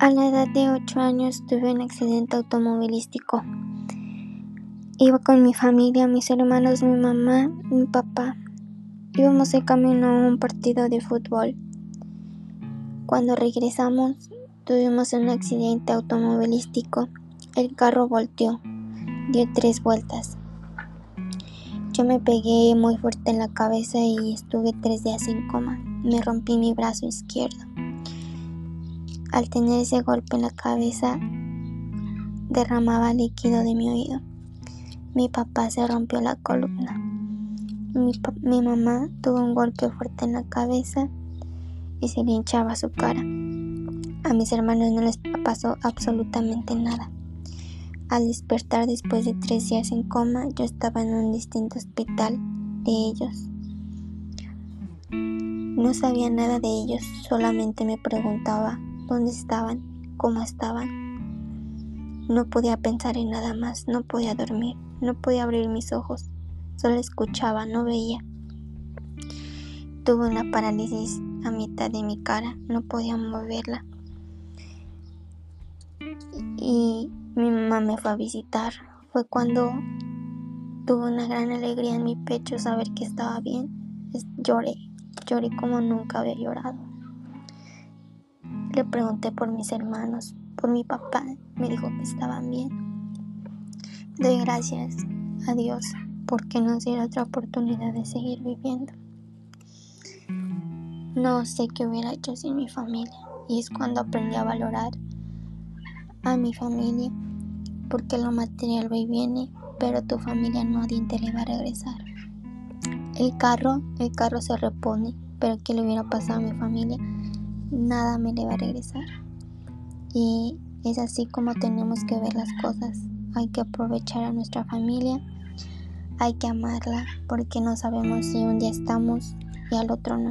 A la edad de 8 años tuve un accidente automovilístico. Iba con mi familia, mis hermanos, mi mamá, mi papá. Íbamos de camino a un partido de fútbol. Cuando regresamos, tuvimos un accidente automovilístico. El carro volteó, dio tres vueltas. Yo me pegué muy fuerte en la cabeza y estuve tres días en coma. Me rompí mi brazo izquierdo. Al tener ese golpe en la cabeza, derramaba líquido de mi oído. Mi papá se rompió la columna. Mi, mamá tuvo un golpe fuerte en la cabeza y se le hinchaba su cara. A mis hermanos no les pasó absolutamente nada. Al despertar después de tres días en coma, yo estaba en un distinto hospital de ellos. No sabía nada de ellos, solamente me preguntaba dónde estaban, cómo estaban. No podía pensar en nada más, no podía dormir, no podía abrir mis ojos, solo escuchaba, no veía. Tuve una parálisis a mitad de mi cara, no podía moverla. Y mi mamá me fue a visitar. Fue cuando tuve una gran alegría en mi pecho saber que estaba bien. Lloré, lloré como nunca había llorado. Le pregunté por mis hermanos, por mi papá, me dijo que estaban bien. Doy gracias a Dios porque nos dio otra oportunidad de seguir viviendo. No sé qué hubiera hecho sin mi familia y es cuando aprendí a valorar a mi familia porque lo material va y viene, pero tu familia no te le va a regresar. El carro, el carro se repone, pero ¿qué le hubiera pasado a mi familia? Nada me le va a regresar. Y es así como tenemos que ver las cosas. Hay que aprovechar a nuestra familia, hay que amarla porque no sabemos si un día estamos y al otro no.